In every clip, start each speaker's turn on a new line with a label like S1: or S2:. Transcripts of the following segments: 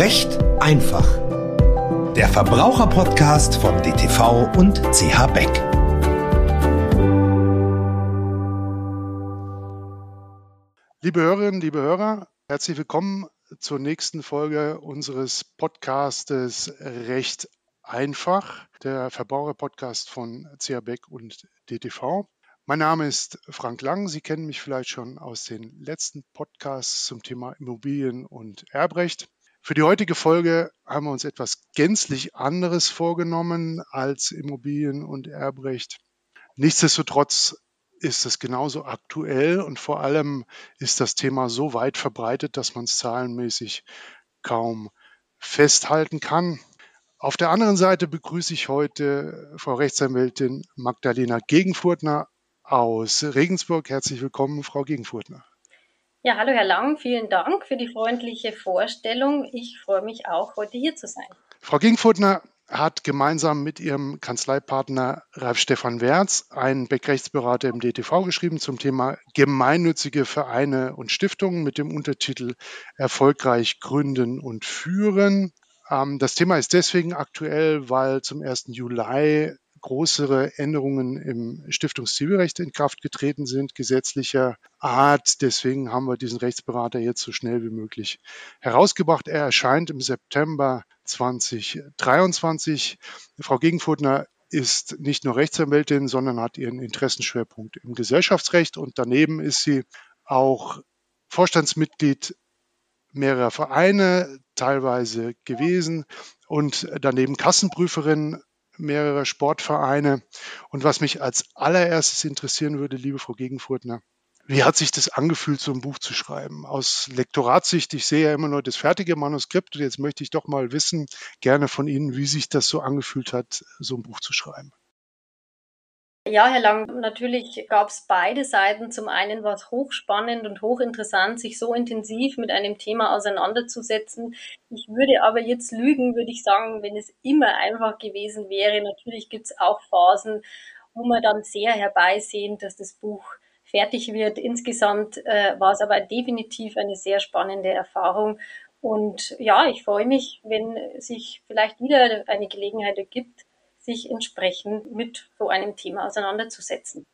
S1: Recht einfach. Der Verbraucherpodcast von DTV und CH Beck.
S2: Liebe Hörerinnen, liebe Hörer, herzlich willkommen zur nächsten Folge unseres Podcastes Recht einfach, der Verbraucherpodcast von CH Beck und DTV. Mein Name ist Frank Lang. Sie kennen mich vielleicht schon aus den letzten Podcasts zum Thema Immobilien und Erbrecht. Für die heutige Folge haben wir uns etwas gänzlich anderes vorgenommen als Immobilien und Erbrecht. Nichtsdestotrotz ist es genauso aktuell und vor allem ist das Thema so weit verbreitet, dass man es zahlenmäßig kaum festhalten kann. Auf der anderen Seite begrüße ich heute Frau Rechtsanwältin Magdalena Gegenfurtner aus Regensburg. Herzlich willkommen, Frau Gegenfurtner.
S3: Ja, hallo Herr Lang, vielen Dank für die freundliche Vorstellung. Ich freue mich auch, heute hier zu sein.
S2: Frau Gegenfurtner hat gemeinsam mit ihrem Kanzleipartner Ralf Stefan Werz einen Beckrechtsberater im DTV geschrieben zum Thema gemeinnützige Vereine und Stiftungen mit dem Untertitel Erfolgreich gründen und führen. Ähm, das Thema ist deswegen aktuell, weil zum 1. Juli größere Änderungen im Stiftungszivilrecht in Kraft getreten sind, gesetzlicher Art. Deswegen haben wir diesen Rechtsberater jetzt so schnell wie möglich herausgebracht. Er erscheint im September 2023. Frau Gegenfurtner ist nicht nur Rechtsanwältin, sondern hat ihren Interessenschwerpunkt im Gesellschaftsrecht und daneben ist sie auch Vorstandsmitglied mehrerer Vereine, teilweise gewesen und daneben Kassenprüferin mehrerer Sportvereine. Und was mich als allererstes interessieren würde, liebe Frau Gegenfurtner, wie hat sich das angefühlt, so ein Buch zu schreiben? Aus Lektoratssicht, ich sehe ja immer nur das fertige Manuskript und jetzt möchte ich doch mal wissen, gerne von Ihnen, wie sich das so angefühlt hat, so ein Buch zu schreiben.
S3: Ja, Herr Lang, natürlich gab es beide Seiten. Zum einen war es hochspannend und hochinteressant, sich so intensiv mit einem Thema auseinanderzusetzen. Ich würde aber jetzt lügen, würde ich sagen, wenn es immer einfach gewesen wäre. Natürlich gibt es auch Phasen, wo man dann sehr herbeisehen, dass das Buch fertig wird. Insgesamt äh, war es aber definitiv eine sehr spannende Erfahrung. Und ja, ich freue mich, wenn sich vielleicht wieder eine Gelegenheit ergibt, sich entsprechend mit so einem Thema auseinanderzusetzen.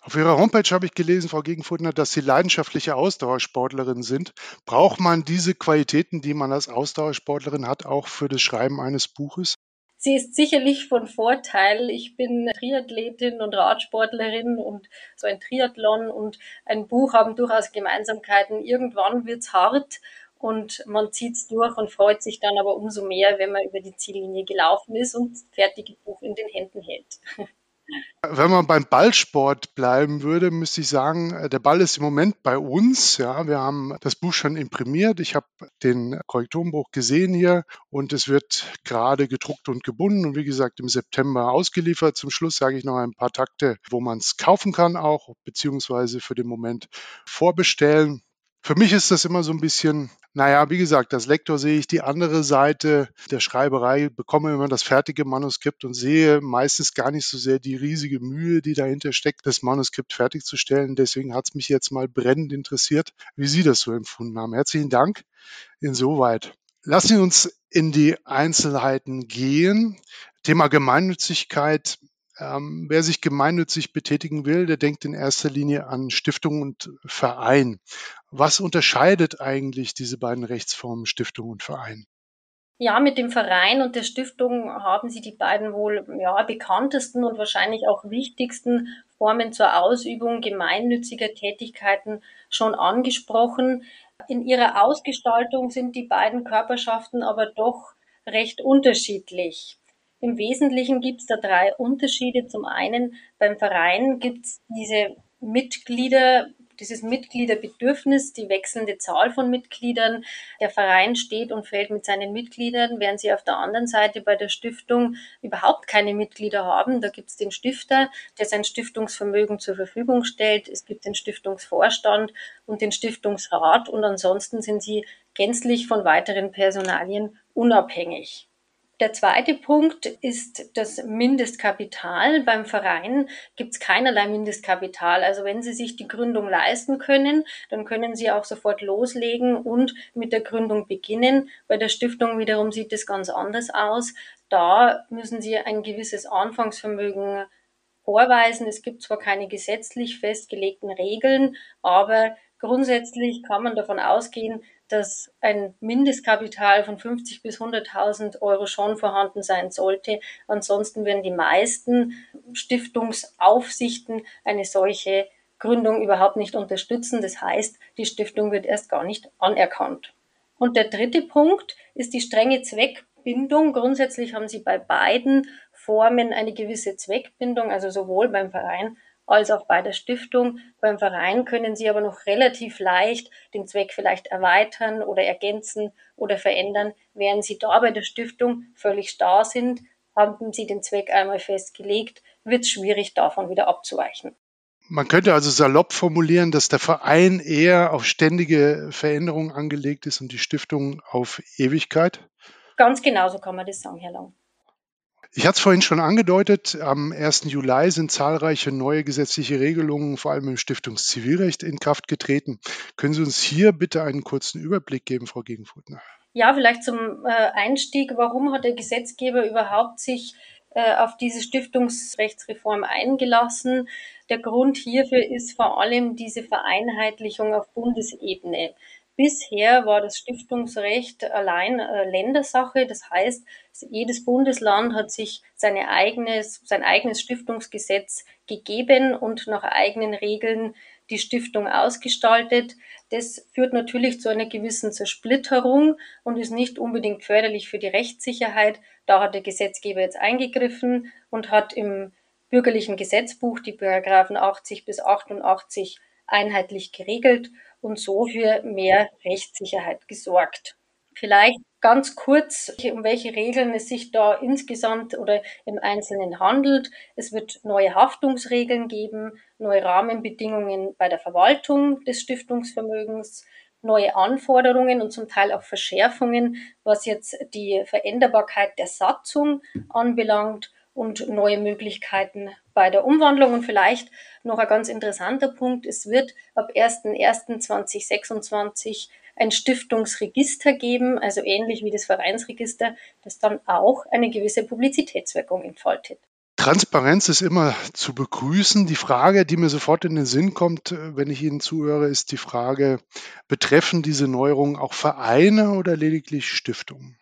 S2: Auf Ihrer Homepage habe ich gelesen, Frau Gegenfurtner, dass Sie leidenschaftliche Ausdauersportlerin sind. Braucht man diese Qualitäten, die man als Ausdauersportlerin hat, auch für das Schreiben eines Buches?
S3: Sie ist sicherlich von Vorteil. Ich bin Triathletin und Radsportlerin und so ein Triathlon und ein Buch haben durchaus Gemeinsamkeiten. Irgendwann wird es hart und man zieht es durch und freut sich dann aber umso mehr, wenn man über die Ziellinie gelaufen ist und das fertige Buch in den Händen hält.
S2: Wenn man beim Ballsport bleiben würde, müsste ich sagen, äh, der Ball ist im Moment bei uns. Ja, wir haben das Buch schon imprimiert. Ich habe den Korrekturenbuch gesehen hier und es wird gerade gedruckt und gebunden und wie gesagt im September ausgeliefert. Zum Schluss sage ich noch ein paar Takte, wo man es kaufen kann auch, beziehungsweise für den Moment vorbestellen. Für mich ist das immer so ein bisschen, naja, wie gesagt, als Lektor sehe ich die andere Seite der Schreiberei, bekomme immer das fertige Manuskript und sehe meistens gar nicht so sehr die riesige Mühe, die dahinter steckt, das Manuskript fertigzustellen. Deswegen hat es mich jetzt mal brennend interessiert, wie Sie das so empfunden haben. Herzlichen Dank insoweit. Lassen Sie uns in die Einzelheiten gehen. Thema Gemeinnützigkeit ähm, wer sich gemeinnützig betätigen will, der denkt in erster Linie an Stiftung und Verein. Was unterscheidet eigentlich diese beiden Rechtsformen Stiftung und Verein?
S3: Ja, mit dem Verein und der Stiftung haben Sie die beiden wohl ja, bekanntesten und wahrscheinlich auch wichtigsten Formen zur Ausübung gemeinnütziger Tätigkeiten schon angesprochen. In ihrer Ausgestaltung sind die beiden Körperschaften aber doch recht unterschiedlich. Im Wesentlichen gibt es da drei Unterschiede. Zum einen beim Verein gibt es diese Mitglieder, dieses Mitgliederbedürfnis, die wechselnde Zahl von Mitgliedern. Der Verein steht und fällt mit seinen Mitgliedern, während sie auf der anderen Seite bei der Stiftung überhaupt keine Mitglieder haben. Da gibt es den Stifter, der sein Stiftungsvermögen zur Verfügung stellt. Es gibt den Stiftungsvorstand und den Stiftungsrat und ansonsten sind sie gänzlich von weiteren Personalien unabhängig. Der zweite Punkt ist das Mindestkapital. Beim Verein gibt es keinerlei Mindestkapital. Also wenn Sie sich die Gründung leisten können, dann können Sie auch sofort loslegen und mit der Gründung beginnen. Bei der Stiftung wiederum sieht es ganz anders aus. Da müssen Sie ein gewisses Anfangsvermögen vorweisen. Es gibt zwar keine gesetzlich festgelegten Regeln, aber grundsätzlich kann man davon ausgehen, dass ein Mindestkapital von 50 bis 100.000 Euro schon vorhanden sein sollte. Ansonsten werden die meisten Stiftungsaufsichten eine solche Gründung überhaupt nicht unterstützen. Das heißt, die Stiftung wird erst gar nicht anerkannt. Und der dritte Punkt ist die strenge Zweckbindung. Grundsätzlich haben Sie bei beiden Formen eine gewisse Zweckbindung, also sowohl beim Verein als auch bei der Stiftung. Beim Verein können Sie aber noch relativ leicht den Zweck vielleicht erweitern oder ergänzen oder verändern, während Sie da bei der Stiftung völlig starr sind, haben Sie den Zweck einmal festgelegt, wird es schwierig, davon wieder abzuweichen.
S2: Man könnte also salopp formulieren, dass der Verein eher auf ständige Veränderungen angelegt ist und die Stiftung auf Ewigkeit?
S3: Ganz genau so kann man das sagen, Herr Lang.
S2: Ich hatte es vorhin schon angedeutet, am 1. Juli sind zahlreiche neue gesetzliche Regelungen, vor allem im Stiftungszivilrecht, in Kraft getreten. Können Sie uns hier bitte einen kurzen Überblick geben, Frau Gegenfurtner?
S3: Ja, vielleicht zum äh, Einstieg. Warum hat der Gesetzgeber überhaupt sich äh, auf diese Stiftungsrechtsreform eingelassen? Der Grund hierfür ist vor allem diese Vereinheitlichung auf Bundesebene. Bisher war das Stiftungsrecht allein äh, Ländersache. Das heißt, jedes Bundesland hat sich seine eigenes, sein eigenes Stiftungsgesetz gegeben und nach eigenen Regeln die Stiftung ausgestaltet. Das führt natürlich zu einer gewissen Zersplitterung und ist nicht unbedingt förderlich für die Rechtssicherheit. Da hat der Gesetzgeber jetzt eingegriffen und hat im bürgerlichen Gesetzbuch die Paragraphen 80 bis 88 einheitlich geregelt und so für mehr Rechtssicherheit gesorgt. Vielleicht ganz kurz, um welche Regeln es sich da insgesamt oder im Einzelnen handelt. Es wird neue Haftungsregeln geben, neue Rahmenbedingungen bei der Verwaltung des Stiftungsvermögens, neue Anforderungen und zum Teil auch Verschärfungen, was jetzt die Veränderbarkeit der Satzung anbelangt und neue Möglichkeiten bei der Umwandlung. Und vielleicht noch ein ganz interessanter Punkt, es wird ab 01.01.2026 ein Stiftungsregister geben, also ähnlich wie das Vereinsregister, das dann auch eine gewisse Publizitätswirkung entfaltet.
S2: Transparenz ist immer zu begrüßen. Die Frage, die mir sofort in den Sinn kommt, wenn ich Ihnen zuhöre, ist die Frage, betreffen diese Neuerungen auch Vereine oder lediglich Stiftungen?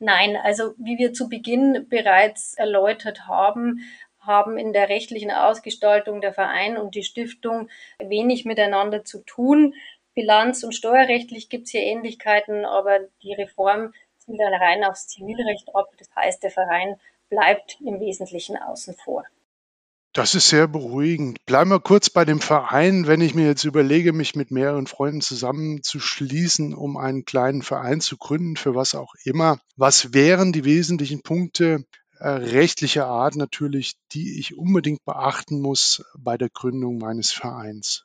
S3: Nein, also wie wir zu Beginn bereits erläutert haben, haben in der rechtlichen Ausgestaltung der Verein und die Stiftung wenig miteinander zu tun. Bilanz- und steuerrechtlich gibt es hier Ähnlichkeiten, aber die Reform zielt dann rein aufs Zivilrecht ab. Das heißt, der Verein bleibt im Wesentlichen außen vor.
S2: Das ist sehr beruhigend. Bleiben wir kurz bei dem Verein. Wenn ich mir jetzt überlege, mich mit mehreren Freunden zusammenzuschließen, um einen kleinen Verein zu gründen, für was auch immer, was wären die wesentlichen Punkte äh, rechtlicher Art natürlich, die ich unbedingt beachten muss bei der Gründung meines Vereins?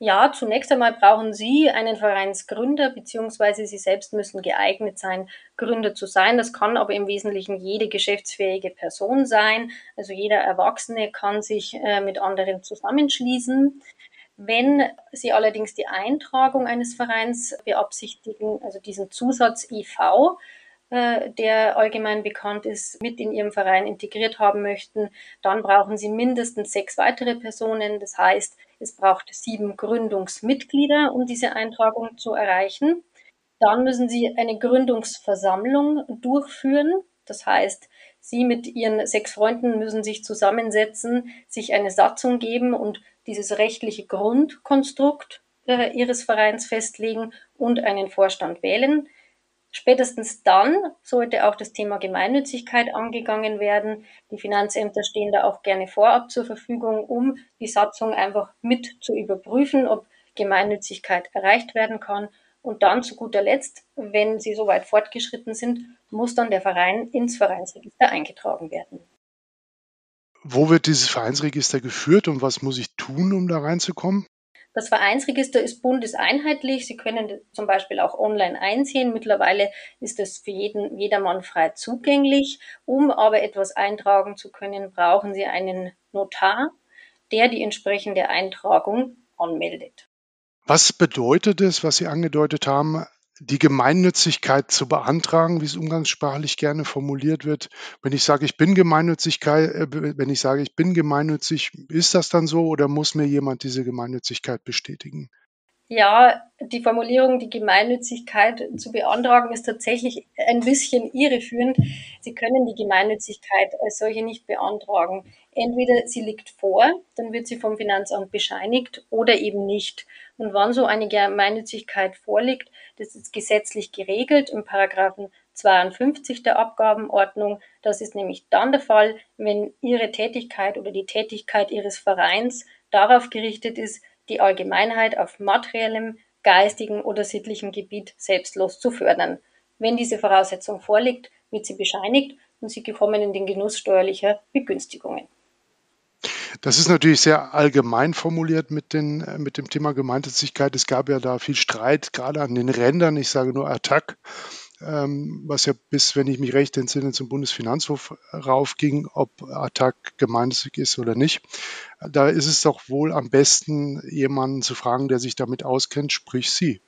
S3: Ja, zunächst einmal brauchen Sie einen Vereinsgründer, beziehungsweise Sie selbst müssen geeignet sein, Gründer zu sein. Das kann aber im Wesentlichen jede geschäftsfähige Person sein. Also jeder Erwachsene kann sich äh, mit anderen zusammenschließen. Wenn Sie allerdings die Eintragung eines Vereins beabsichtigen, also diesen Zusatz IV, der allgemein bekannt ist, mit in Ihrem Verein integriert haben möchten, dann brauchen Sie mindestens sechs weitere Personen. Das heißt, es braucht sieben Gründungsmitglieder, um diese Eintragung zu erreichen. Dann müssen Sie eine Gründungsversammlung durchführen. Das heißt, Sie mit Ihren sechs Freunden müssen sich zusammensetzen, sich eine Satzung geben und dieses rechtliche Grundkonstrukt äh, Ihres Vereins festlegen und einen Vorstand wählen. Spätestens dann sollte auch das Thema Gemeinnützigkeit angegangen werden. Die Finanzämter stehen da auch gerne vorab zur Verfügung, um die Satzung einfach mit zu überprüfen, ob Gemeinnützigkeit erreicht werden kann. Und dann zu guter Letzt, wenn sie so weit fortgeschritten sind, muss dann der Verein ins Vereinsregister eingetragen werden.
S2: Wo wird dieses Vereinsregister geführt und was muss ich tun, um da reinzukommen?
S3: Das Vereinsregister ist bundeseinheitlich. Sie können zum Beispiel auch online einsehen. Mittlerweile ist es für jeden, jedermann frei zugänglich. Um aber etwas eintragen zu können, brauchen Sie einen Notar, der die entsprechende Eintragung anmeldet.
S2: Was bedeutet es, was Sie angedeutet haben, die Gemeinnützigkeit zu beantragen, wie es umgangssprachlich gerne formuliert wird. Wenn ich sage, ich bin Gemeinnützigkeit, äh, wenn ich sage, ich bin gemeinnützig, ist das dann so oder muss mir jemand diese Gemeinnützigkeit bestätigen?
S3: Ja, die Formulierung, die Gemeinnützigkeit zu beantragen, ist tatsächlich ein bisschen irreführend. Sie können die Gemeinnützigkeit als solche nicht beantragen. Entweder sie liegt vor, dann wird sie vom Finanzamt bescheinigt oder eben nicht. Und wann so eine Gemeinnützigkeit vorliegt, das ist gesetzlich geregelt im Paragraphen 52 der Abgabenordnung. Das ist nämlich dann der Fall, wenn Ihre Tätigkeit oder die Tätigkeit Ihres Vereins darauf gerichtet ist, die Allgemeinheit auf materiellem, geistigen oder sittlichem Gebiet selbstlos zu fördern. Wenn diese Voraussetzung vorliegt, wird sie bescheinigt und sie kommen in den Genuss steuerlicher Begünstigungen.
S2: Das ist natürlich sehr allgemein formuliert mit, den, äh, mit dem Thema Gemeinnützigkeit. Es gab ja da viel Streit, gerade an den Rändern. Ich sage nur Attac, ähm, was ja bis, wenn ich mich recht entsinne, zum Bundesfinanzhof raufging, ob Attac gemeinnützig ist oder nicht. Da ist es doch wohl am besten, jemanden zu fragen, der sich damit auskennt, sprich Sie.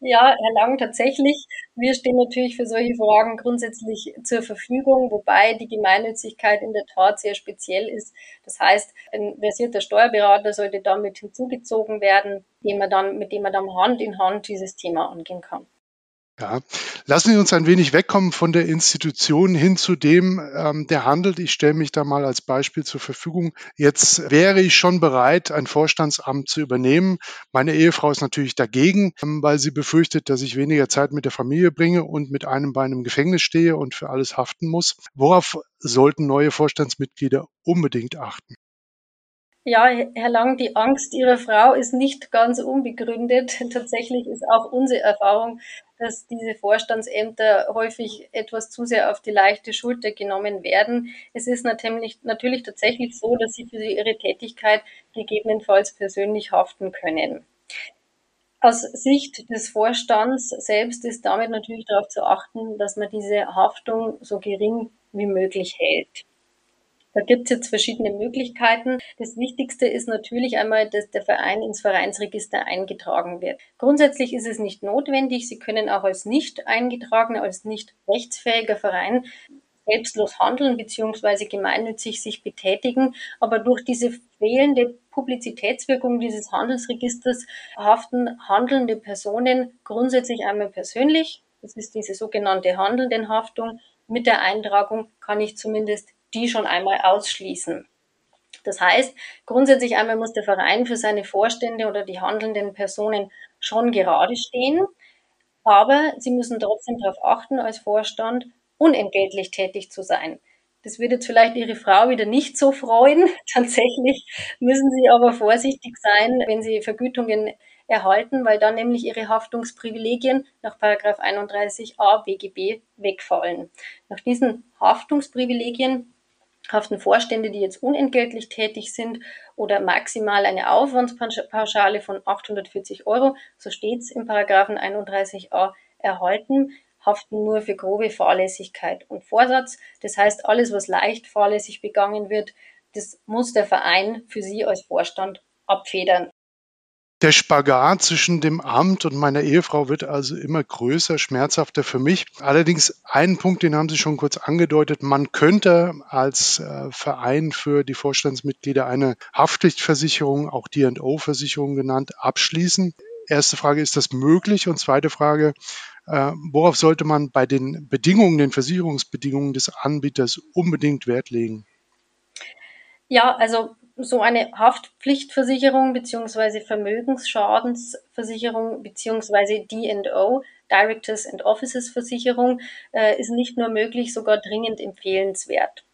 S3: Ja, Herr Lang, tatsächlich. Wir stehen natürlich für solche Fragen grundsätzlich zur Verfügung, wobei die Gemeinnützigkeit in der Tat sehr speziell ist. Das heißt, ein versierter Steuerberater sollte damit hinzugezogen werden, dem man dann, mit dem man dann Hand in Hand dieses Thema angehen kann.
S2: Ja, lassen Sie uns ein wenig wegkommen von der Institution hin zu dem, ähm, der handelt. Ich stelle mich da mal als Beispiel zur Verfügung. Jetzt wäre ich schon bereit, ein Vorstandsamt zu übernehmen. Meine Ehefrau ist natürlich dagegen, ähm, weil sie befürchtet, dass ich weniger Zeit mit der Familie bringe und mit einem Bein im Gefängnis stehe und für alles haften muss. Worauf sollten neue Vorstandsmitglieder unbedingt achten?
S3: Ja, Herr Lang, die Angst Ihrer Frau ist nicht ganz unbegründet. Tatsächlich ist auch unsere Erfahrung, dass diese Vorstandsämter häufig etwas zu sehr auf die leichte Schulter genommen werden. Es ist natürlich, natürlich tatsächlich so, dass Sie für Ihre Tätigkeit gegebenenfalls persönlich haften können. Aus Sicht des Vorstands selbst ist damit natürlich darauf zu achten, dass man diese Haftung so gering wie möglich hält. Da gibt es jetzt verschiedene Möglichkeiten. Das Wichtigste ist natürlich einmal, dass der Verein ins Vereinsregister eingetragen wird. Grundsätzlich ist es nicht notwendig. Sie können auch als nicht eingetragener, als nicht rechtsfähiger Verein selbstlos handeln bzw. gemeinnützig sich betätigen. Aber durch diese fehlende Publizitätswirkung dieses Handelsregisters haften handelnde Personen grundsätzlich einmal persönlich. Das ist diese sogenannte Handelndenhaftung. Mit der Eintragung kann ich zumindest die schon einmal ausschließen. Das heißt, grundsätzlich einmal muss der Verein für seine Vorstände oder die handelnden Personen schon gerade stehen, aber sie müssen trotzdem darauf achten, als Vorstand unentgeltlich tätig zu sein. Das würde jetzt vielleicht Ihre Frau wieder nicht so freuen. Tatsächlich müssen Sie aber vorsichtig sein, wenn Sie Vergütungen erhalten, weil dann nämlich Ihre Haftungsprivilegien nach 31a BGB wegfallen. Nach diesen Haftungsprivilegien haften Vorstände, die jetzt unentgeltlich tätig sind oder maximal eine Aufwandspauschale von 840 Euro, so steht es im Paragraphen 31a erhalten, haften nur für grobe Fahrlässigkeit und Vorsatz. Das heißt, alles, was leicht fahrlässig begangen wird, das muss der Verein für Sie als Vorstand abfedern.
S2: Der Spagat zwischen dem Amt und meiner Ehefrau wird also immer größer, schmerzhafter für mich. Allerdings einen Punkt, den haben Sie schon kurz angedeutet. Man könnte als äh, Verein für die Vorstandsmitglieder eine Haftpflichtversicherung, auch D&O-Versicherung genannt, abschließen. Erste Frage, ist das möglich? Und zweite Frage, äh, worauf sollte man bei den Bedingungen, den Versicherungsbedingungen des Anbieters unbedingt Wert legen?
S3: Ja, also so eine Haftpflichtversicherung beziehungsweise Vermögensschadensversicherung beziehungsweise D&O, Directors and Officers Versicherung, äh, ist nicht nur möglich, sogar dringend empfehlenswert.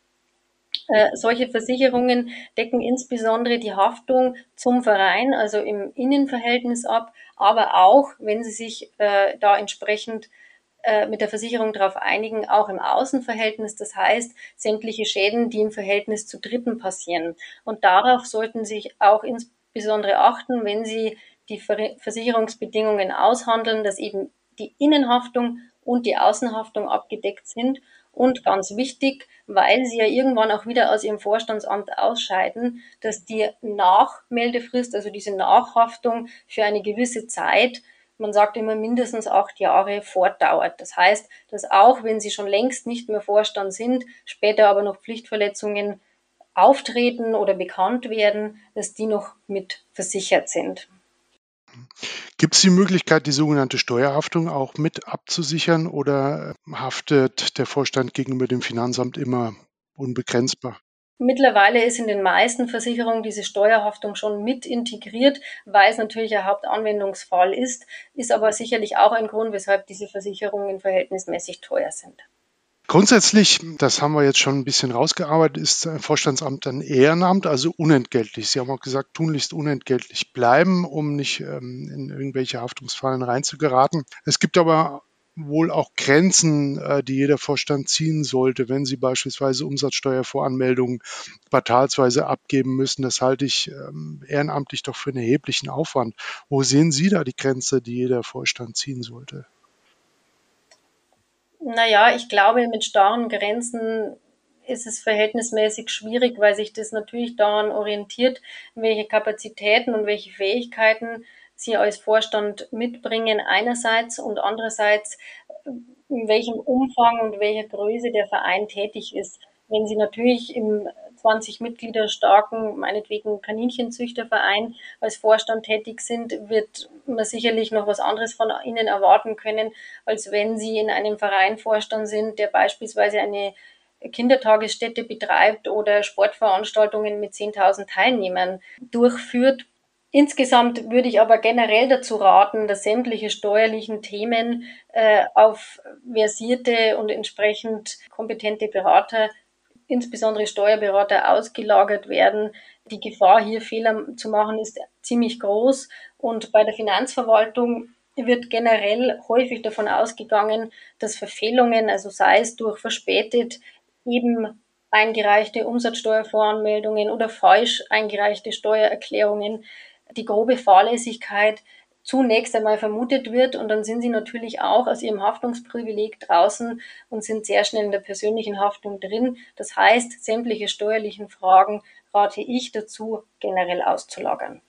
S3: Äh, solche Versicherungen decken insbesondere die Haftung zum Verein, also im Innenverhältnis ab, aber auch, wenn sie sich äh, da entsprechend äh, mit der Versicherung darauf einigen, auch im Außenverhältnis. Das heißt, sämtliche Schäden, die im Verhältnis zu Dritten passieren. Und darauf sollten sich auch ins, insbesondere achten, wenn Sie die Versicherungsbedingungen aushandeln, dass eben die Innenhaftung und die Außenhaftung abgedeckt sind. Und ganz wichtig, weil Sie ja irgendwann auch wieder aus Ihrem Vorstandsamt ausscheiden, dass die Nachmeldefrist, also diese Nachhaftung für eine gewisse Zeit, man sagt immer mindestens acht Jahre fortdauert. Das heißt, dass auch wenn Sie schon längst nicht mehr Vorstand sind, später aber noch Pflichtverletzungen auftreten oder bekannt werden, dass die noch mit versichert sind.
S2: Gibt es die Möglichkeit, die sogenannte Steuerhaftung auch mit abzusichern oder haftet der Vorstand gegenüber dem Finanzamt immer unbegrenzbar?
S3: Mittlerweile ist in den meisten Versicherungen diese Steuerhaftung schon mit integriert, weil es natürlich ein Hauptanwendungsfall ist, ist aber sicherlich auch ein Grund, weshalb diese Versicherungen verhältnismäßig teuer sind.
S2: Grundsätzlich, das haben wir jetzt schon ein bisschen rausgearbeitet, ist ein Vorstandsamt ein Ehrenamt, also unentgeltlich. Sie haben auch gesagt, tunlichst unentgeltlich bleiben, um nicht ähm, in irgendwelche Haftungsfallen reinzugeraten. Es gibt aber wohl auch Grenzen, äh, die jeder Vorstand ziehen sollte, wenn sie beispielsweise Umsatzsteuervoranmeldungen quartalsweise abgeben müssen. Das halte ich ähm, ehrenamtlich doch für einen erheblichen Aufwand. Wo sehen Sie da die Grenze, die jeder Vorstand ziehen sollte?
S3: Naja, ich glaube, mit starren Grenzen ist es verhältnismäßig schwierig, weil sich das natürlich daran orientiert, welche Kapazitäten und welche Fähigkeiten Sie als Vorstand mitbringen einerseits und andererseits in welchem Umfang und welcher Größe der Verein tätig ist. Wenn Sie natürlich im 20 Mitglieder starken, meinetwegen Kaninchenzüchterverein als Vorstand tätig sind, wird man sicherlich noch was anderes von Ihnen erwarten können, als wenn Sie in einem Verein Vorstand sind, der beispielsweise eine Kindertagesstätte betreibt oder Sportveranstaltungen mit 10.000 Teilnehmern durchführt. Insgesamt würde ich aber generell dazu raten, dass sämtliche steuerlichen Themen äh, auf versierte und entsprechend kompetente Berater insbesondere Steuerberater ausgelagert werden. Die Gefahr, hier Fehler zu machen, ist ziemlich groß. Und bei der Finanzverwaltung wird generell häufig davon ausgegangen, dass Verfehlungen, also sei es durch verspätet eben eingereichte Umsatzsteuervoranmeldungen oder falsch eingereichte Steuererklärungen, die grobe Fahrlässigkeit zunächst einmal vermutet wird und dann sind sie natürlich auch aus ihrem Haftungsprivileg draußen und sind sehr schnell in der persönlichen Haftung drin. Das heißt, sämtliche steuerlichen Fragen rate ich dazu, generell auszulagern.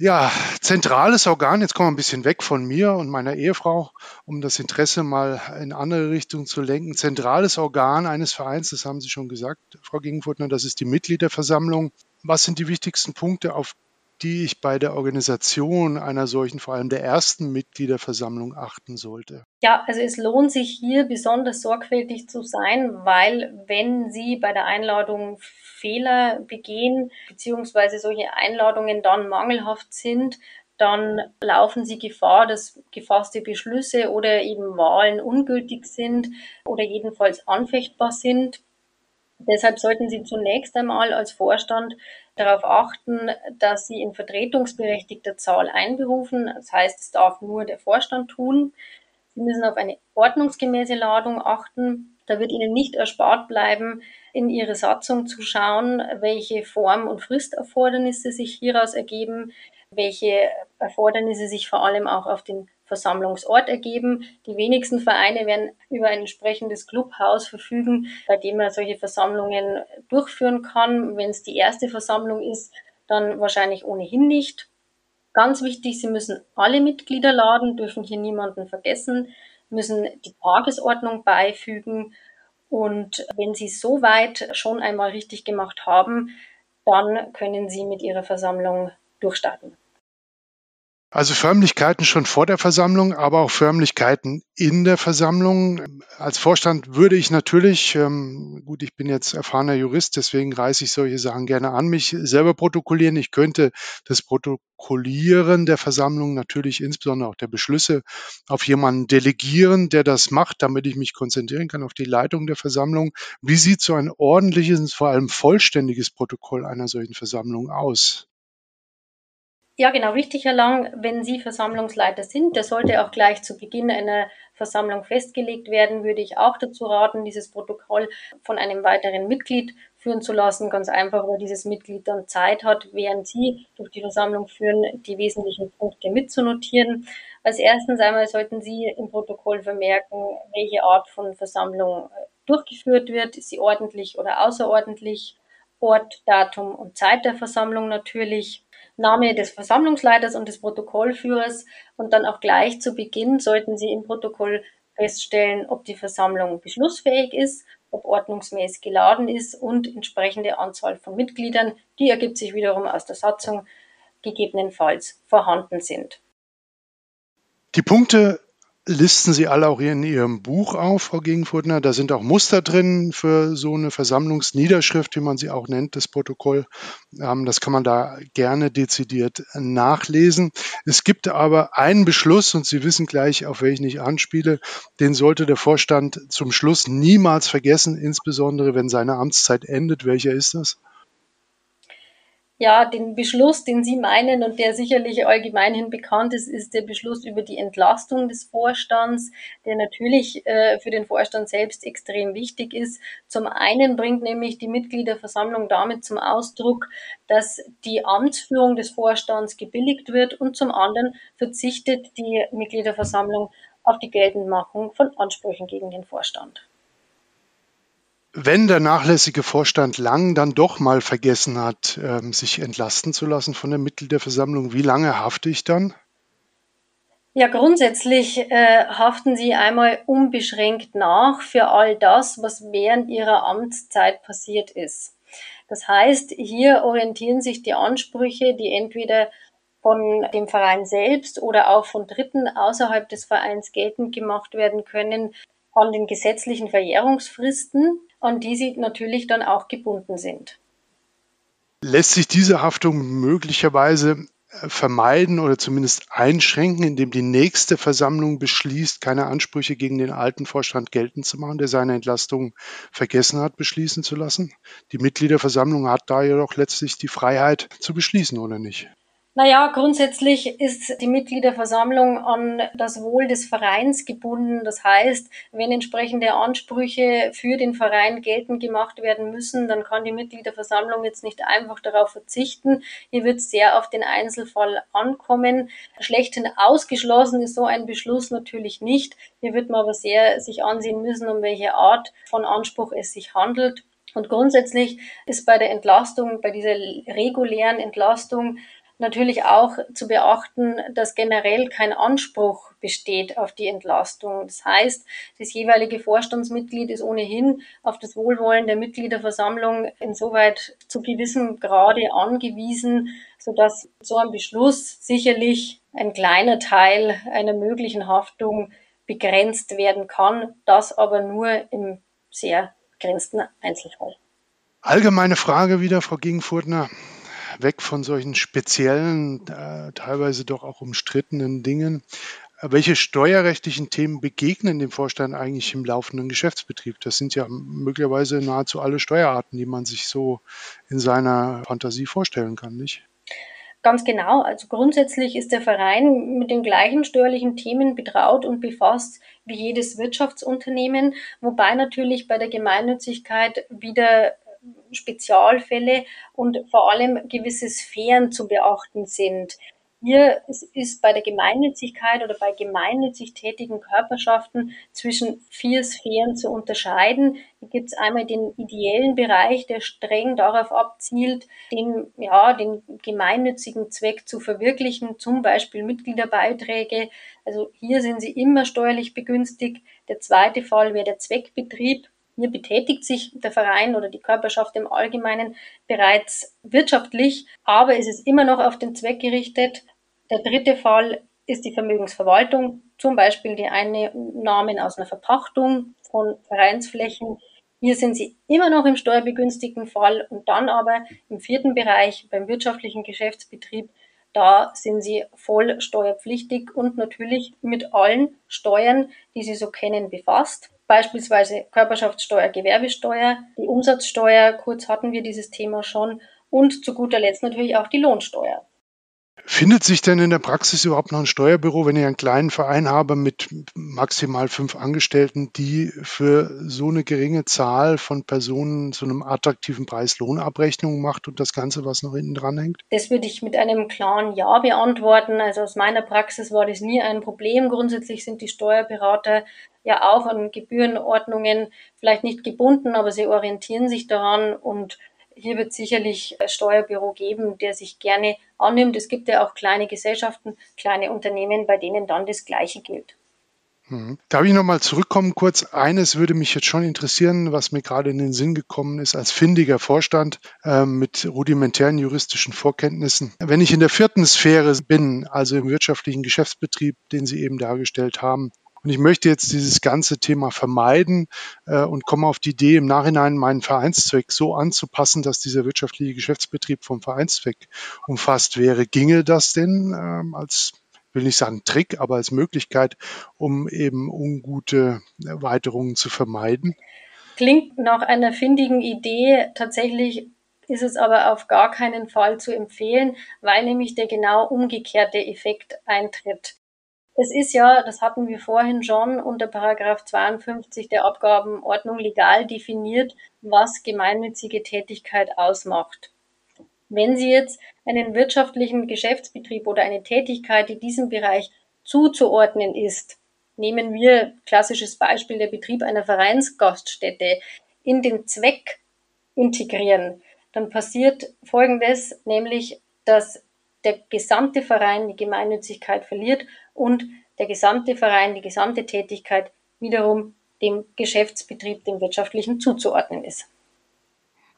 S2: Ja, zentrales Organ, jetzt kommen wir ein bisschen weg von mir und meiner Ehefrau, um das Interesse mal in andere Richtungen zu lenken. Zentrales Organ eines Vereins, das haben Sie schon gesagt, Frau Gegenfurtner, das ist die Mitgliederversammlung. Was sind die wichtigsten Punkte, auf die ich bei der Organisation einer solchen, vor allem der ersten Mitgliederversammlung achten sollte?
S3: Ja, also es lohnt sich hier besonders sorgfältig zu sein, weil wenn Sie bei der Einladung Fehler begehen, beziehungsweise solche Einladungen dann mangelhaft sind, dann laufen sie Gefahr, dass gefasste Beschlüsse oder eben Wahlen ungültig sind oder jedenfalls anfechtbar sind. Deshalb sollten Sie zunächst einmal als Vorstand darauf achten, dass Sie in vertretungsberechtigter Zahl einberufen. Das heißt, es darf nur der Vorstand tun. Sie müssen auf eine ordnungsgemäße Ladung achten. Da wird Ihnen nicht erspart bleiben, in Ihre Satzung zu schauen, welche Form- und Fristerfordernisse sich hieraus ergeben, welche Erfordernisse sich vor allem auch auf den Versammlungsort ergeben. Die wenigsten Vereine werden über ein entsprechendes Clubhaus verfügen, bei dem man solche Versammlungen durchführen kann. Wenn es die erste Versammlung ist, dann wahrscheinlich ohnehin nicht. Ganz wichtig, Sie müssen alle Mitglieder laden, dürfen hier niemanden vergessen, müssen die Tagesordnung beifügen und wenn Sie soweit schon einmal richtig gemacht haben, dann können Sie mit Ihrer Versammlung durchstarten.
S2: Also Förmlichkeiten schon vor der Versammlung, aber auch Förmlichkeiten in der Versammlung. Als Vorstand würde ich natürlich, ähm, gut, ich bin jetzt erfahrener Jurist, deswegen reiße ich solche Sachen gerne an, mich selber protokollieren. Ich könnte das Protokollieren der Versammlung natürlich insbesondere auch der Beschlüsse auf jemanden delegieren, der das macht, damit ich mich konzentrieren kann auf die Leitung der Versammlung. Wie sieht so ein ordentliches, vor allem vollständiges Protokoll einer solchen Versammlung aus?
S3: Ja, genau, richtig, Herr Lang. Wenn Sie Versammlungsleiter sind, der sollte auch gleich zu Beginn einer Versammlung festgelegt werden, würde ich auch dazu raten, dieses Protokoll von einem weiteren Mitglied führen zu lassen. Ganz einfach, weil dieses Mitglied dann Zeit hat, während Sie durch die Versammlung führen, die wesentlichen Punkte mitzunotieren. Als erstens einmal sollten Sie im Protokoll vermerken, welche Art von Versammlung äh, durchgeführt wird. Ist sie ordentlich oder außerordentlich? Ort, Datum und Zeit der Versammlung natürlich. Name des Versammlungsleiters und des Protokollführers und dann auch gleich zu Beginn sollten Sie im Protokoll feststellen, ob die Versammlung beschlussfähig ist ob ordnungsmäßig geladen ist und entsprechende Anzahl von Mitgliedern, die ergibt sich wiederum aus der Satzung, gegebenenfalls vorhanden sind.
S2: Die Punkte listen Sie alle auch in Ihrem Buch auf, Frau Gegenfurtner. Da sind auch Muster drin für so eine Versammlungsniederschrift, wie man sie auch nennt, das Protokoll. Ähm, das kann man da gerne dezidiert nachlesen. Es gibt aber einen Beschluss, und Sie wissen gleich, auf welchen ich anspiele, den sollte der Vorstand zum Schluss niemals vergessen, insbesondere wenn seine Amtszeit endet. Welcher ist das?
S3: Ja, den Beschluss, den Sie meinen und der sicherlich allgemeinhin bekannt ist, ist der Beschluss über die Entlastung des Vorstands, der natürlich äh, für den Vorstand selbst extrem wichtig ist. Zum einen bringt nämlich die Mitgliederversammlung damit zum Ausdruck, dass die Amtsführung des Vorstands gebilligt wird und zum anderen verzichtet die Mitgliederversammlung auf die Geltendmachung von Ansprüchen gegen den Vorstand
S2: wenn der nachlässige Vorstand Lang dann doch mal vergessen hat, ähm, sich entlasten zu lassen von der Mitgliederversammlung, wie lange hafte ich dann?
S3: Ja, grundsätzlich äh, haften Sie einmal unbeschränkt nach für all das, was während Ihrer Amtszeit passiert ist. Das heißt, hier orientieren sich die Ansprüche, die entweder von dem Verein selbst oder auch von Dritten außerhalb des Vereins geltend gemacht werden können, an den gesetzlichen Verjährungsfristen an die sie natürlich dann auch gebunden sind.
S2: Lässt sich diese Haftung möglicherweise äh, vermeiden oder zumindest einschränken, indem die nächste Versammlung beschließt, keine Ansprüche gegen den alten Vorstand geltend zu machen, der seine Entlastung vergessen hat, beschließen zu lassen. Die Mitgliederversammlung hat da jedoch letztlich die Freiheit zu beschließen, oder nicht?
S3: Naja, grundsätzlich ist die Mitgliederversammlung an das Wohl des Vereins gebunden. Das heißt, wenn entsprechende Ansprüche für den Verein geltend gemacht werden müssen, dann kann die Mitgliederversammlung jetzt nicht einfach darauf verzichten. Hier wird es sehr auf den Einzelfall ankommen. Schlechthin ausgeschlossen ist so ein Beschluss natürlich nicht. Hier wird man aber sehr sich ansehen müssen, um welche Art von Anspruch es sich handelt. Und grundsätzlich ist bei der Entlastung, bei dieser regulären Entlastung natürlich auch zu beachten, dass generell kein Anspruch besteht auf die Entlastung. Das heißt, das jeweilige Vorstandsmitglied ist ohnehin auf das Wohlwollen der Mitgliederversammlung insoweit zu gewissem Grade angewiesen, sodass so ein Beschluss sicherlich ein kleiner Teil einer möglichen Haftung begrenzt werden kann, das aber nur im sehr begrenzten Einzelfall.
S2: Allgemeine Frage wieder, Frau Gegenfurtner weg von solchen speziellen, äh, teilweise doch auch umstrittenen Dingen. Welche steuerrechtlichen Themen begegnen dem Vorstand eigentlich im laufenden Geschäftsbetrieb? Das sind ja möglicherweise nahezu alle Steuerarten, die man sich so in seiner Fantasie vorstellen kann, nicht?
S3: Ganz genau. Also grundsätzlich ist der Verein mit den gleichen steuerlichen Themen betraut und befasst wie jedes Wirtschaftsunternehmen, wobei natürlich bei der Gemeinnützigkeit wieder Spezialfälle und vor allem gewisse Sphären zu beachten sind. Hier ist bei der Gemeinnützigkeit oder bei gemeinnützig tätigen Körperschaften zwischen vier Sphären zu unterscheiden. Hier gibt es einmal den ideellen Bereich, der streng darauf abzielt, den, ja, den gemeinnützigen Zweck zu verwirklichen, zum Beispiel Mitgliederbeiträge. Also hier sind sie immer steuerlich begünstigt. Der zweite Fall wäre der Zweckbetrieb. Hier betätigt sich der Verein oder die Körperschaft im Allgemeinen bereits wirtschaftlich, aber es ist immer noch auf den Zweck gerichtet. Der dritte Fall ist die Vermögensverwaltung, zum Beispiel die Einnahmen aus einer Verpachtung von Vereinsflächen. Hier sind sie immer noch im steuerbegünstigten Fall und dann aber im vierten Bereich beim wirtschaftlichen Geschäftsbetrieb, da sind sie voll steuerpflichtig und natürlich mit allen Steuern, die sie so kennen, befasst beispielsweise Körperschaftssteuer, Gewerbesteuer, die Umsatzsteuer, kurz hatten wir dieses Thema schon, und zu guter Letzt natürlich auch die Lohnsteuer.
S2: Findet sich denn in der Praxis überhaupt noch ein Steuerbüro, wenn ich einen kleinen Verein habe mit maximal fünf Angestellten, die für so eine geringe Zahl von Personen zu einem attraktiven Preis Lohnabrechnung macht und das Ganze, was noch hinten dran hängt?
S3: Das würde ich mit einem klaren Ja beantworten. Also aus meiner Praxis war das nie ein Problem. Grundsätzlich sind die Steuerberater ja auch an Gebührenordnungen vielleicht nicht gebunden, aber sie orientieren sich daran und hier wird sicherlich ein Steuerbüro geben, der sich gerne annimmt. Es gibt ja auch kleine Gesellschaften, kleine Unternehmen, bei denen dann das Gleiche gilt.
S2: Mhm. Darf ich nochmal zurückkommen kurz? Eines würde mich jetzt schon interessieren, was mir gerade in den Sinn gekommen ist, als findiger Vorstand äh, mit rudimentären juristischen Vorkenntnissen. Wenn ich in der vierten Sphäre bin, also im wirtschaftlichen Geschäftsbetrieb, den Sie eben dargestellt haben, und ich möchte jetzt dieses ganze Thema vermeiden äh, und komme auf die Idee, im Nachhinein meinen Vereinszweck so anzupassen, dass dieser wirtschaftliche Geschäftsbetrieb vom Vereinszweck umfasst wäre. Ginge das denn ähm, als will nicht sagen Trick, aber als Möglichkeit, um eben ungute Erweiterungen zu vermeiden?
S3: Klingt nach einer findigen Idee. Tatsächlich ist es aber auf gar keinen Fall zu empfehlen, weil nämlich der genau umgekehrte Effekt eintritt. Es ist ja, das hatten wir vorhin schon unter Paragraph 52 der Abgabenordnung legal definiert, was gemeinnützige Tätigkeit ausmacht. Wenn Sie jetzt einen wirtschaftlichen Geschäftsbetrieb oder eine Tätigkeit, die diesem Bereich zuzuordnen ist, nehmen wir klassisches Beispiel der Betrieb einer Vereinsgaststätte, in den Zweck integrieren, dann passiert Folgendes, nämlich dass der gesamte Verein die Gemeinnützigkeit verliert und der gesamte Verein, die gesamte Tätigkeit wiederum dem Geschäftsbetrieb, dem wirtschaftlichen zuzuordnen ist.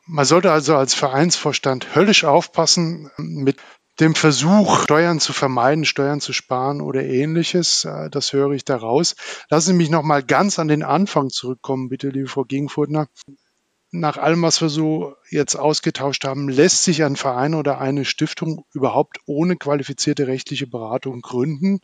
S2: Man sollte also als Vereinsvorstand höllisch aufpassen mit dem Versuch, Steuern zu vermeiden, Steuern zu sparen oder ähnliches. Äh, das höre ich daraus. Lassen Sie mich noch mal ganz an den Anfang zurückkommen, bitte, liebe Frau Gegenfurtner nach allem, was wir so jetzt ausgetauscht haben, lässt sich ein Verein oder eine Stiftung überhaupt ohne qualifizierte rechtliche Beratung gründen?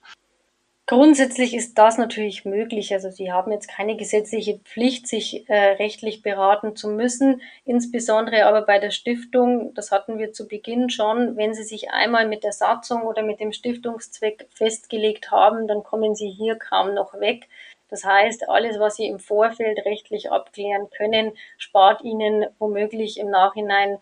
S3: Grundsätzlich ist das natürlich möglich. Also Sie haben jetzt keine gesetzliche Pflicht, sich äh, rechtlich beraten zu müssen. Insbesondere aber bei der Stiftung, das hatten wir zu Beginn schon, wenn Sie sich einmal mit der Satzung oder mit dem Stiftungszweck festgelegt haben, dann kommen Sie hier kaum noch weg. Das heißt, alles, was Sie im Vorfeld rechtlich abklären können, spart Ihnen womöglich im Nachhinein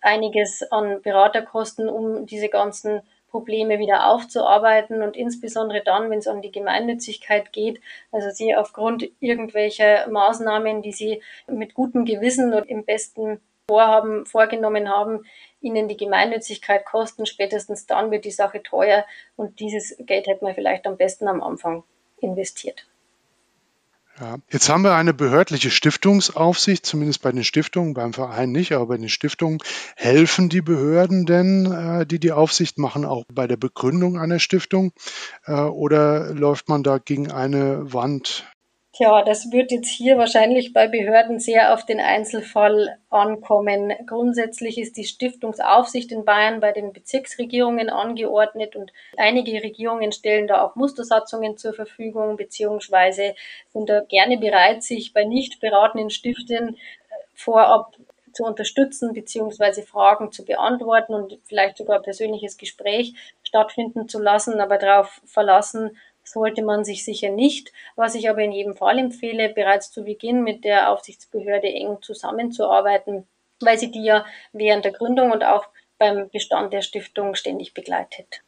S3: einiges an Beraterkosten, um diese ganzen Probleme wieder aufzuarbeiten und insbesondere dann, wenn es um die Gemeinnützigkeit geht, also Sie aufgrund irgendwelcher Maßnahmen, die Sie mit gutem Gewissen und im besten Vorhaben vorgenommen haben, Ihnen die Gemeinnützigkeit kosten, spätestens dann wird die Sache teuer und dieses Geld hätte man vielleicht am besten am Anfang investiert.
S2: Ja. Jetzt haben wir eine behördliche Stiftungsaufsicht, zumindest bei den Stiftungen, beim Verein nicht, aber bei den Stiftungen. Helfen die Behörden denn, äh, die die Aufsicht machen, auch bei der Begründung einer Stiftung? Äh, oder läuft man da gegen eine Wand?
S3: Tja, das wird jetzt hier wahrscheinlich bei Behörden sehr auf den Einzelfall ankommen. Grundsätzlich ist die Stiftungsaufsicht in Bayern bei den Bezirksregierungen angeordnet und einige Regierungen stellen da auch Mustersatzungen zur Verfügung beziehungsweise sind da gerne bereit, sich bei nicht beratenden Stiften vorab zu unterstützen beziehungsweise Fragen zu beantworten und vielleicht sogar persönliches Gespräch stattfinden zu lassen, aber darauf verlassen, sollte man sich sicher nicht. Was ich aber in jedem Fall empfehle, bereits zu Beginn mit der Aufsichtsbehörde eng zusammenzuarbeiten, weil sie die ja während der Gründung und auch beim Bestand der Stiftung ständig begleitet.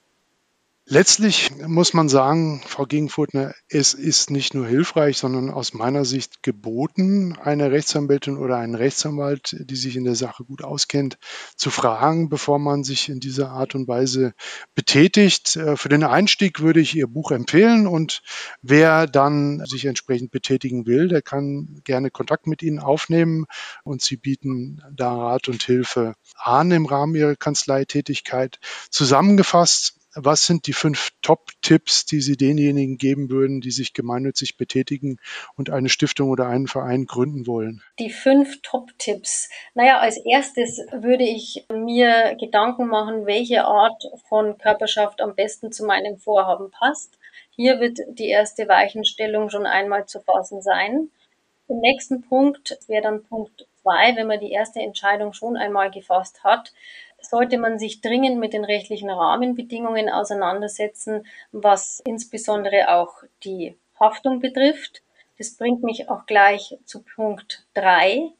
S2: Letztlich muss man sagen, Frau Gegenfurtner, es ist nicht nur hilfreich, sondern aus meiner Sicht geboten, eine Rechtsanwältin oder einen Rechtsanwalt, die sich in der Sache gut auskennt, zu fragen, bevor man sich in dieser Art und Weise betätigt. Äh, für den Einstieg würde ich Ihr Buch empfehlen und wer dann sich entsprechend betätigen will, der kann gerne Kontakt mit Ihnen aufnehmen und Sie bieten da Rat und Hilfe an im Rahmen Ihrer Kanzleitätigkeit. Zusammengefasst was sind die fünf Top-Tipps, die Sie denjenigen geben würden, die sich gemeinnützig betätigen und eine Stiftung oder einen Verein gründen wollen?
S3: Die fünf Top-Tipps. Naja, als erstes würde ich mir Gedanken machen, welche Art von Körperschaft am besten zu meinem Vorhaben passt. Hier wird die erste Weichenstellung schon einmal zu fassen sein. Im nächsten Punkt wäre dann Punkt zwei, wenn man die erste Entscheidung schon einmal gefasst hat, sollte man sich dringend mit den rechtlichen Rahmenbedingungen auseinandersetzen, was insbesondere auch die Haftung betrifft. Das bringt mich auch gleich zu Punkt drei.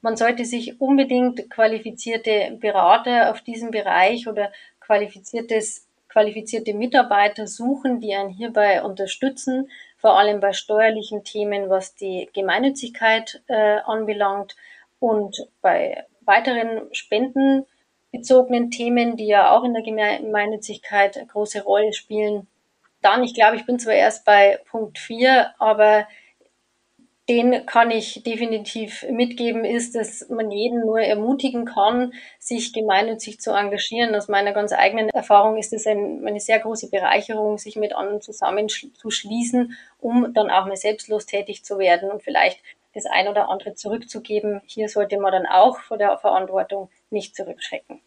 S3: Man sollte sich unbedingt qualifizierte Berater auf diesem Bereich oder qualifiziertes, qualifizierte Mitarbeiter suchen, die einen hierbei unterstützen, vor allem bei steuerlichen Themen, was die Gemeinnützigkeit äh, anbelangt und bei weiteren spendenbezogenen Themen, die ja auch in der Gemeinnützigkeit eine große Rolle spielen. Dann, ich glaube, ich bin zwar erst bei Punkt 4, aber den kann ich definitiv mitgeben, ist, dass man jeden nur ermutigen kann, sich gemeinnützig zu engagieren. Aus meiner ganz eigenen Erfahrung ist es ein, eine sehr große Bereicherung, sich mit anderen zusammenzuschließen, um dann auch mal selbstlos tätig zu werden und vielleicht das ein oder andere zurückzugeben. Hier sollte man dann auch vor der Verantwortung nicht zurückschrecken.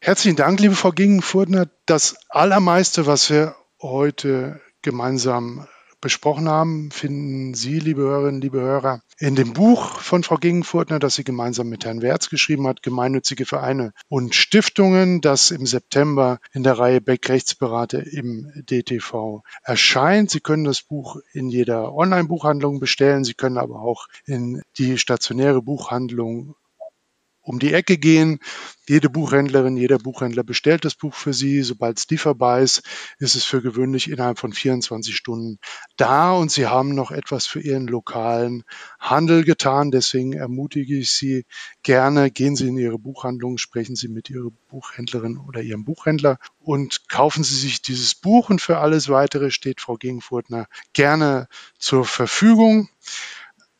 S2: Herzlichen Dank, liebe Frau Gingenfurtner. Das Allermeiste, was wir heute gemeinsam besprochen haben, finden Sie, liebe Hörerinnen, liebe Hörer, in dem Buch von Frau Gegenfurtner, das sie gemeinsam mit Herrn Werz geschrieben hat, Gemeinnützige Vereine und Stiftungen, das im September in der Reihe Beck Rechtsberater im DTV erscheint. Sie können das Buch in jeder Online-Buchhandlung bestellen. Sie können aber auch in die stationäre Buchhandlung um die Ecke gehen. Jede Buchhändlerin, jeder Buchhändler bestellt das Buch für Sie. Sobald es lieferbar ist, ist es für gewöhnlich innerhalb von 24 Stunden da und Sie haben noch etwas für Ihren lokalen Handel getan. Deswegen ermutige ich Sie gerne, gehen Sie in Ihre Buchhandlung, sprechen Sie mit Ihrer Buchhändlerin oder Ihrem Buchhändler und kaufen Sie sich dieses Buch und für alles weitere steht Frau Gegenfurtner gerne zur Verfügung.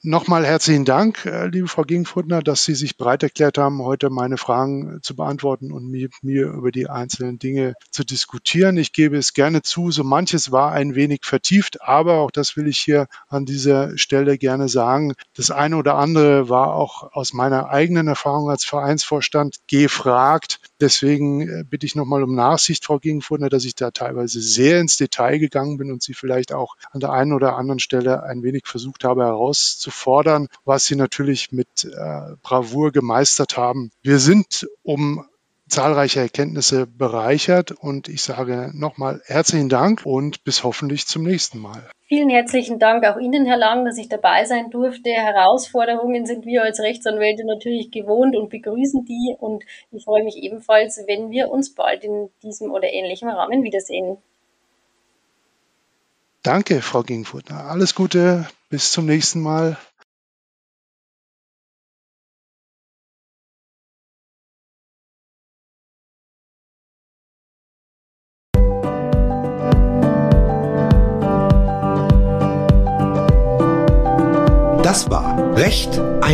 S2: Nochmal herzlichen Dank, äh, liebe Frau Gingfurtner, dass Sie sich bereit erklärt haben, heute meine Fragen zu beantworten und mit mir über die einzelnen Dinge zu diskutieren. Ich gebe es gerne zu, so manches war ein wenig vertieft, aber auch das will ich hier an dieser Stelle gerne sagen. Das eine oder andere war auch aus meiner eigenen Erfahrung als Vereinsvorstand gefragt. Deswegen äh, bitte ich nochmal um Nachsicht, Frau Gegenfurtner, dass ich da teilweise sehr ins Detail gegangen bin und Sie vielleicht auch an der einen oder anderen Stelle ein wenig versucht habe herauszufinden fordern, was sie natürlich mit äh, Bravour gemeistert haben. Wir sind um zahlreiche Erkenntnisse bereichert und ich sage nochmal herzlichen Dank und bis hoffentlich zum nächsten Mal.
S3: Vielen herzlichen Dank auch Ihnen, Herr Lang, dass ich dabei sein durfte. Herausforderungen sind wir als Rechtsanwälte natürlich gewohnt und begrüßen die und ich freue mich ebenfalls, wenn wir uns bald in diesem oder ähnlichem Rahmen wiedersehen.
S2: Danke, Frau Gingfurtner. Alles Gute, bis zum nächsten Mal.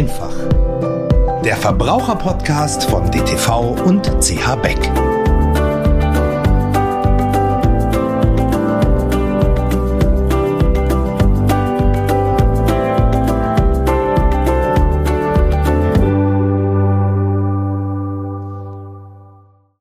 S1: Einfach. Der Verbraucherpodcast von DTV und CH Beck.